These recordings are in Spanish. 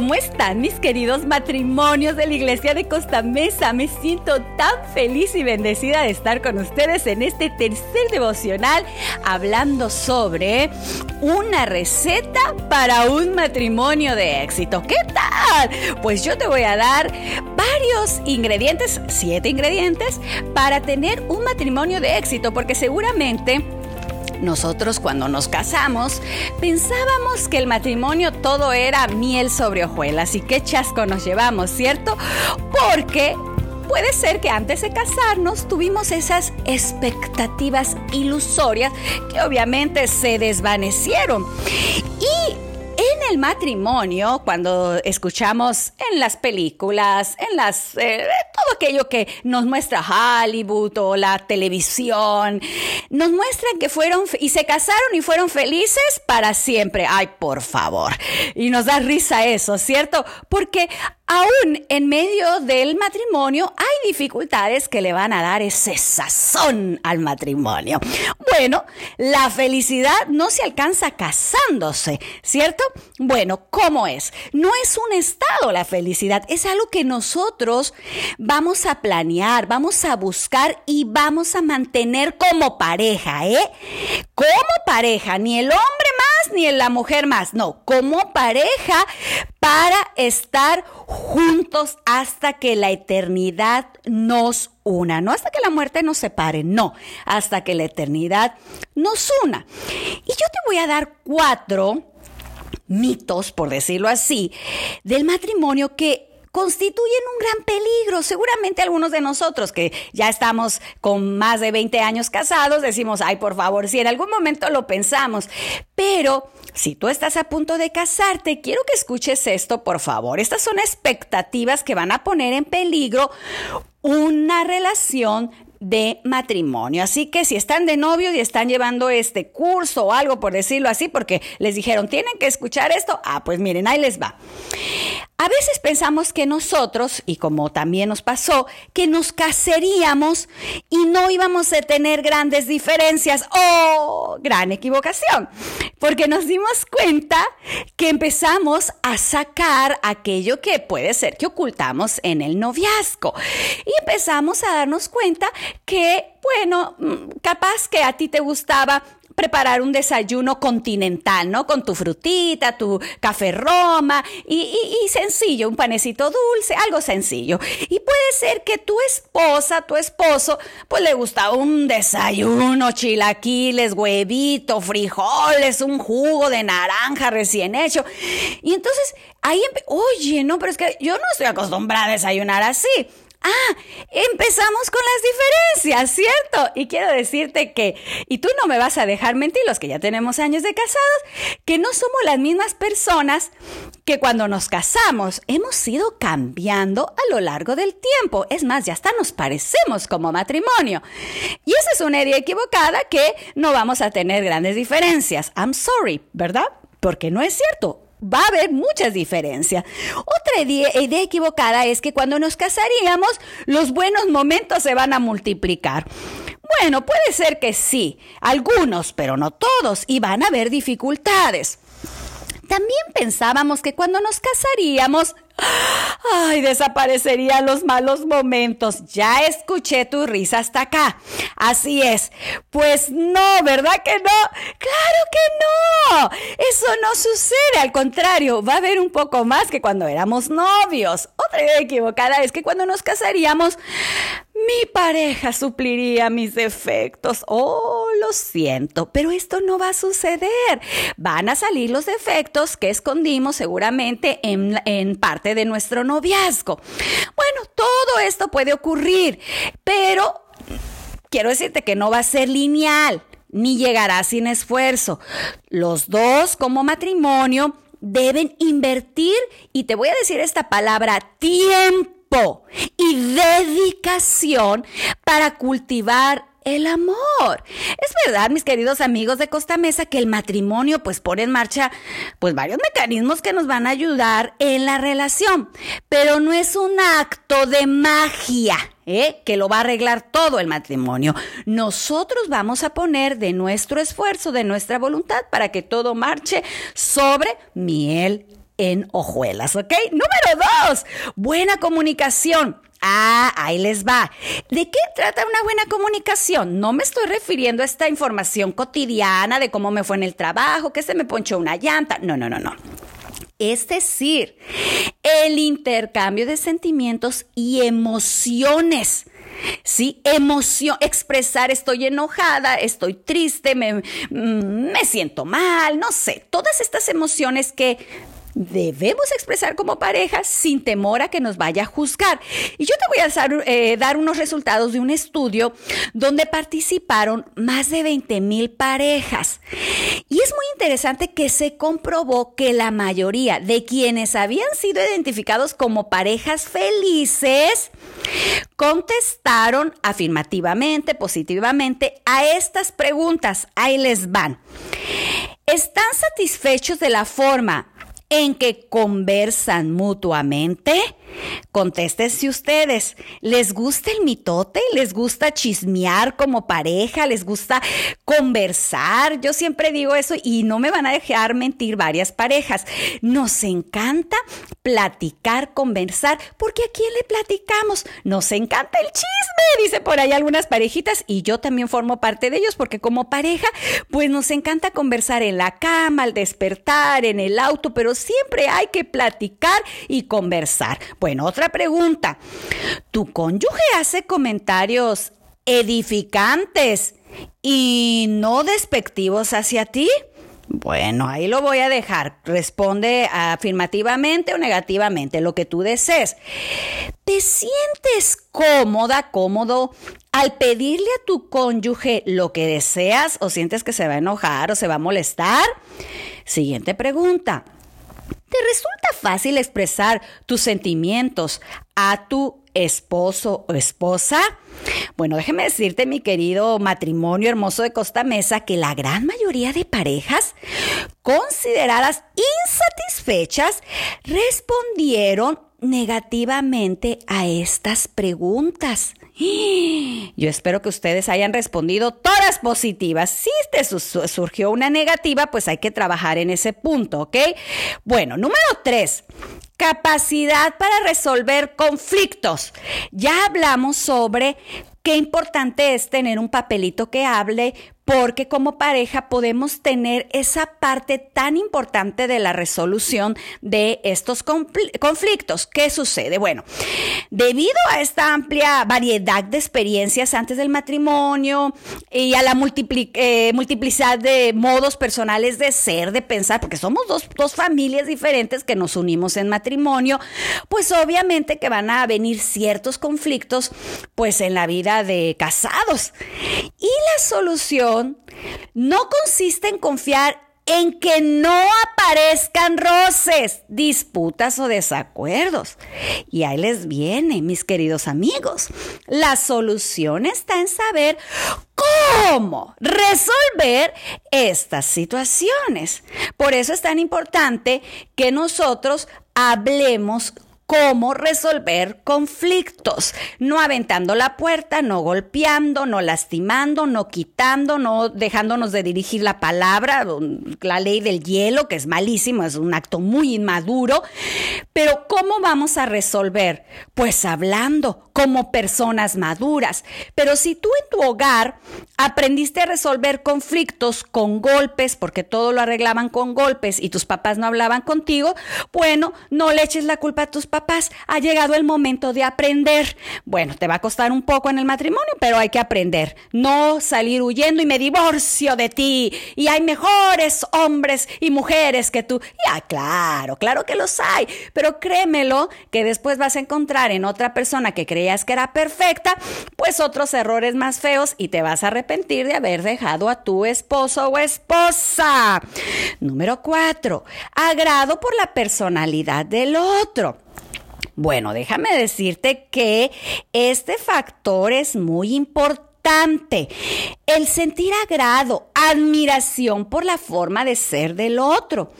¿Cómo están mis queridos matrimonios de la iglesia de Costa Mesa? Me siento tan feliz y bendecida de estar con ustedes en este tercer devocional hablando sobre una receta para un matrimonio de éxito. ¿Qué tal? Pues yo te voy a dar varios ingredientes, siete ingredientes, para tener un matrimonio de éxito, porque seguramente nosotros cuando nos casamos pensábamos que el matrimonio todo era miel sobre hojuelas y qué chasco nos llevamos, ¿cierto? Porque puede ser que antes de casarnos tuvimos esas expectativas ilusorias que obviamente se desvanecieron. Y el matrimonio, cuando escuchamos en las películas, en las eh, todo aquello que nos muestra Hollywood o la televisión, nos muestran que fueron y se casaron y fueron felices para siempre. Ay, por favor. Y nos da risa eso, ¿cierto? Porque aún en medio del matrimonio hay dificultades que le van a dar ese sazón al matrimonio. Bueno, la felicidad no se alcanza casándose, ¿cierto? Bueno, ¿cómo es? No es un estado la felicidad, es algo que nosotros vamos a planear, vamos a buscar y vamos a mantener como pareja, ¿eh? Como pareja, ni el hombre más ni la mujer más, no, como pareja para estar juntos hasta que la eternidad nos una, no hasta que la muerte nos separe, no, hasta que la eternidad nos una. Y yo te voy a dar cuatro mitos, por decirlo así, del matrimonio que constituyen un gran peligro. Seguramente algunos de nosotros que ya estamos con más de 20 años casados decimos, ay, por favor, si en algún momento lo pensamos. Pero si tú estás a punto de casarte, quiero que escuches esto, por favor. Estas son expectativas que van a poner en peligro una relación de matrimonio. Así que si están de novio y están llevando este curso o algo por decirlo así, porque les dijeron, tienen que escuchar esto, ah, pues miren, ahí les va. A veces pensamos que nosotros, y como también nos pasó, que nos casaríamos y no íbamos a tener grandes diferencias. ¡Oh! Gran equivocación. Porque nos dimos cuenta que empezamos a sacar aquello que puede ser que ocultamos en el noviazgo. Y empezamos a darnos cuenta que, bueno, mm, capaz que a ti te gustaba preparar un desayuno continental, ¿no? Con tu frutita, tu café Roma y, sencillo, un panecito dulce, algo sencillo. Y puede ser que tu esposa, tu esposo, pues le gusta un desayuno, chilaquiles, huevito, frijoles, un jugo de naranja recién hecho. Y entonces ahí, oye, no, pero es que yo no estoy acostumbrada a desayunar así. Ah, empezamos con las diferencias, ¿cierto? Y quiero decirte que, y tú no me vas a dejar mentir, los que ya tenemos años de casados, que no somos las mismas personas que cuando nos casamos. Hemos ido cambiando a lo largo del tiempo. Es más, ya hasta nos parecemos como matrimonio. Y esa es una idea equivocada que no vamos a tener grandes diferencias. I'm sorry, ¿verdad? Porque no es cierto va a haber muchas diferencias. Otra idea, equivocada es que cuando nos casaríamos, los buenos momentos se van a multiplicar. Bueno, puede ser que sí, algunos, pero no todos, y van a haber dificultades. También pensábamos que cuando nos casaríamos, ay, desaparecerían los malos momentos. Ya escuché tu risa hasta acá. Así es. Pues no, ¿verdad que no? Claro que no. Eso no sucede. Al contrario, va a haber un poco más que cuando éramos novios. Otra idea equivocada es que cuando nos casaríamos, pareja supliría mis defectos. Oh, lo siento, pero esto no va a suceder. Van a salir los defectos que escondimos seguramente en, en parte de nuestro noviazgo. Bueno, todo esto puede ocurrir, pero quiero decirte que no va a ser lineal ni llegará sin esfuerzo. Los dos como matrimonio deben invertir, y te voy a decir esta palabra, tiempo para cultivar el amor. Es verdad, mis queridos amigos de Costa Mesa, que el matrimonio pues pone en marcha pues varios mecanismos que nos van a ayudar en la relación, pero no es un acto de magia. ¿eh? que lo va a arreglar todo el matrimonio. Nosotros vamos a poner de nuestro esfuerzo, de nuestra voluntad, para que todo marche sobre miel en hojuelas, ¿ok? Número dos, buena comunicación. Ah, ahí les va. ¿De qué trata una buena comunicación? No me estoy refiriendo a esta información cotidiana de cómo me fue en el trabajo, que se me ponchó una llanta. No, no, no, no. Es decir, el intercambio de sentimientos y emociones. Sí, emoción, expresar estoy enojada, estoy triste, me, mm, me siento mal, no sé, todas estas emociones que debemos expresar como pareja sin temor a que nos vaya a juzgar. Y yo te voy a eh, dar, unos resultados de un estudio donde participaron más de 20 mil parejas. Y es muy interesante que se comprobó que la mayoría de quienes habían sido identificados como parejas felices contestaron afirmativamente, positivamente a estas preguntas. Ahí les van. ¿Están satisfechos de la forma en que conversan mutuamente? Contéstense ustedes. ¿Les gusta el mitote? ¿Les gusta chismear como pareja? ¿Les gusta conversar? Yo siempre digo eso y no me van a dejar mentir varias parejas. Nos encanta platicar, conversar, porque ¿a quién le platicamos? Nos encanta el chisme, dice por ahí algunas parejitas y yo también formo parte de ellos porque como pareja, pues nos encanta conversar en la cama, al despertar, en el auto, pero siempre hay que platicar y conversar. Bueno, otra pregunta. ¿Tu cónyuge hace comentarios edificantes y no despectivos hacia ti? Bueno, ahí lo voy a dejar. Responde afirmativamente o negativamente, lo que tú desees. ¿Te sientes cómoda, cómodo al pedirle a tu cónyuge lo que deseas o sientes que se va a enojar o se va a molestar? Siguiente pregunta. ¿Te resulta fácil expresar tus sentimientos a tu esposo o esposa? Bueno, déjeme decirte, mi querido matrimonio hermoso de Costa Mesa, que la gran mayoría de parejas consideradas insatisfechas respondieron negativamente a estas preguntas. Yo espero que ustedes hayan respondido todas positivas. Si te surgió una negativa, pues hay que trabajar en ese punto, ¿ok? Bueno, número tres, capacidad para resolver conflictos. Ya hablamos sobre qué importante es tener un papelito que hable porque como pareja podemos tener esa parte tan importante de la resolución de estos conflictos. ¿Qué sucede? Bueno, debido a esta amplia variedad de experiencias antes del matrimonio y a la eh, multiplicidad de modos personales de ser, de pensar, porque somos dos, dos familias diferentes que nos unimos en matrimonio, pues obviamente que van a venir ciertos conflictos pues en la vida de casados. Y la solución no consiste en confiar en que no aparezcan roces, disputas o desacuerdos. Y ahí les viene, mis queridos amigos. La solución está en saber cómo resolver estas situaciones. Por eso es tan importante que nosotros hablemos cómo resolver conflictos, no aventando la puerta, no golpeando, no lastimando, no quitando, no dejándonos de dirigir la palabra, la ley del hielo, que es malísimo, es un acto muy inmaduro, pero ¿cómo vamos a resolver? Pues hablando como personas maduras. Pero si tú en tu hogar aprendiste a resolver conflictos con golpes, porque todo lo arreglaban con golpes y tus papás no hablaban contigo, bueno, no le eches la culpa a tus papás ha llegado el momento de aprender. Bueno, te va a costar un poco en el matrimonio, pero hay que aprender. No salir huyendo y me divorcio de ti. Y hay mejores hombres y mujeres que tú. Ya, claro, claro que los hay. Pero créemelo que después vas a encontrar en otra persona que creías que era perfecta, pues otros errores más feos y te vas a arrepentir de haber dejado a tu esposo o esposa. Número cuatro, agrado por la personalidad del otro. Bueno, déjame decirte que este factor es muy importante. El sentir agrado, admiración por la forma de ser del otro.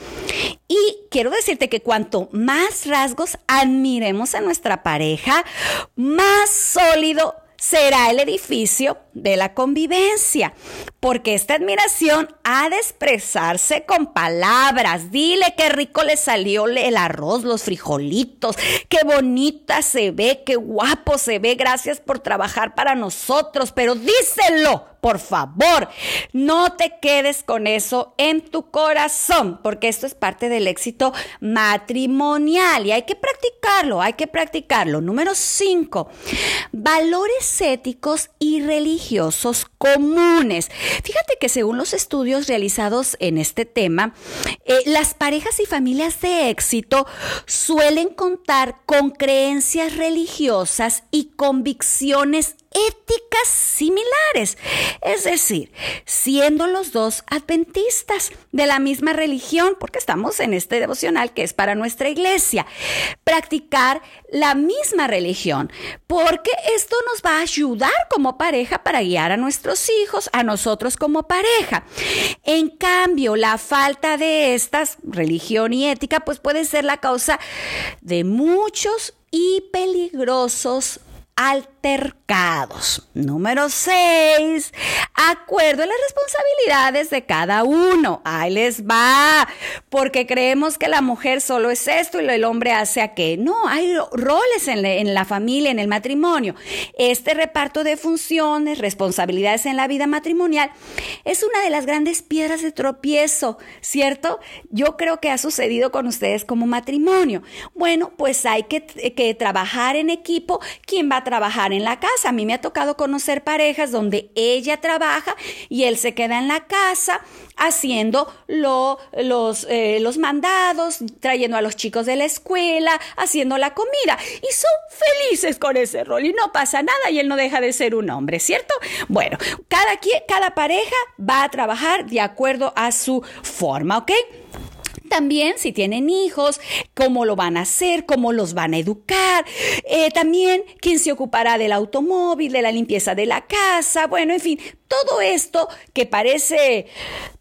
Y quiero decirte que cuanto más rasgos admiremos a nuestra pareja, más sólido será el edificio de la convivencia, porque esta admiración ha de expresarse con palabras. Dile qué rico le salió el arroz, los frijolitos, qué bonita se ve, qué guapo se ve, gracias por trabajar para nosotros, pero díselo por favor, no te quedes con eso en tu corazón, porque esto es parte del éxito matrimonial y hay que practicarlo, hay que practicarlo. Número cinco, valores éticos y religiosos comunes. Fíjate que según los estudios realizados en este tema, eh, las parejas y familias de éxito suelen contar con creencias religiosas y convicciones éticas similares. Es decir, siendo los dos adventistas de la misma religión, porque estamos en este devocional que es para nuestra iglesia, practicar la misma religión, porque esto nos va a ayudar como pareja para guiar a nuestros hijos, a nosotros como pareja. En cambio, la falta de estas, religión y ética, pues puede ser la causa de muchos y peligrosos altercados. Número 6. Acuerdo las responsabilidades de cada uno. Ahí les va. Porque creemos que la mujer solo es esto y el hombre hace aquello. No, hay roles en, la familia, en el matrimonio. Este reparto de funciones, responsabilidades en la vida matrimonial, es una de las grandes piedras de tropiezo, ¿cierto? Yo creo que ha sucedido con ustedes como matrimonio. Bueno, pues hay que, que trabajar en equipo. ¿Quién va a trabajar en la casa. A mí me ha tocado conocer parejas donde ella trabaja y él se queda en la casa haciendo los, eh, los mandados, trayendo a los chicos de la escuela, haciendo la comida. Y son felices con ese rol y no pasa nada y él no deja de ser un hombre, ¿cierto? Bueno, cada, cada pareja va a trabajar de acuerdo a su forma, ¿ok? También si tienen hijos, cómo lo van a hacer, cómo los van a educar. Eh, también quién se ocupará del automóvil, de la limpieza de la casa. Bueno, en fin, todo esto que parece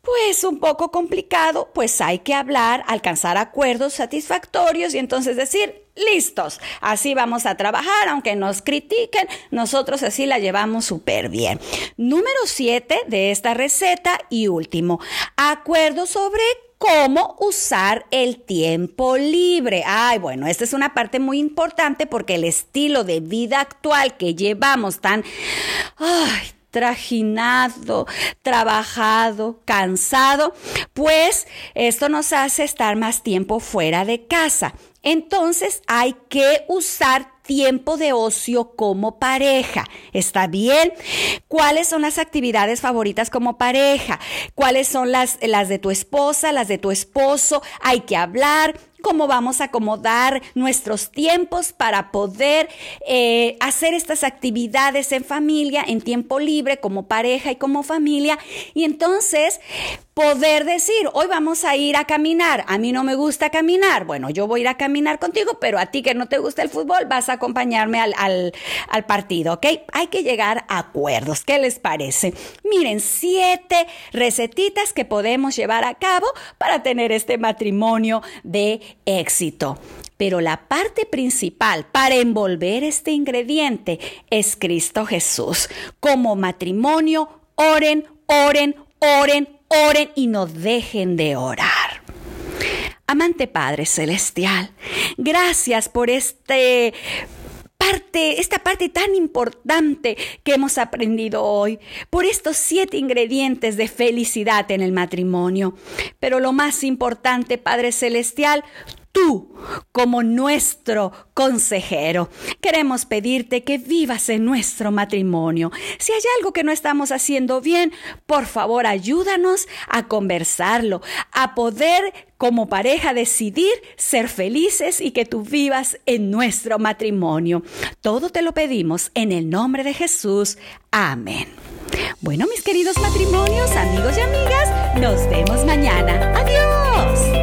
pues un poco complicado, pues hay que hablar, alcanzar acuerdos satisfactorios y entonces decir, listos, así vamos a trabajar, aunque nos critiquen, nosotros así la llevamos súper bien. Número 7 de esta receta y último, acuerdo sobre cómo usar el tiempo libre. Ay, bueno, esta es una parte muy importante porque el estilo de vida actual que llevamos tan... Ay, trajinado, trabajado, cansado, pues esto nos hace estar más tiempo fuera de casa. Entonces hay que usar tiempo de ocio como pareja. ¿Está bien? ¿Cuáles son las actividades favoritas como pareja? ¿Cuáles son las, las de tu esposa, las de tu esposo? Hay que hablar, cómo vamos a acomodar nuestros tiempos para poder eh, hacer estas actividades en familia, en tiempo libre, como pareja y como familia. Y entonces poder decir, hoy vamos a ir a caminar, a mí no me gusta caminar, bueno, yo voy a ir a caminar contigo, pero a ti que no te gusta el fútbol, vas a acompañarme al, al partido, ¿ok? Hay que llegar a acuerdos, ¿qué les parece? Miren, siete recetitas que podemos llevar a cabo para tener este matrimonio de éxito. Pero la parte principal para envolver este ingrediente es Cristo Jesús. Como matrimonio, oren, oren, oren, oren y no dejen de orar. Amante Padre Celestial, gracias por este parte, esta parte tan importante que hemos aprendido hoy, por estos siete ingredientes de felicidad en el matrimonio. Pero lo más importante, Padre Celestial, tú como nuestro consejero. Queremos pedirte que vivas en nuestro matrimonio. Si hay algo que no estamos haciendo bien, por favor ayúdanos a conversarlo, a poder como pareja decidir ser felices y que tú vivas en nuestro matrimonio. Todo te lo pedimos en el nombre de Jesús. Amén. Bueno, mis queridos matrimonios, amigos y amigas, nos vemos mañana. Adiós.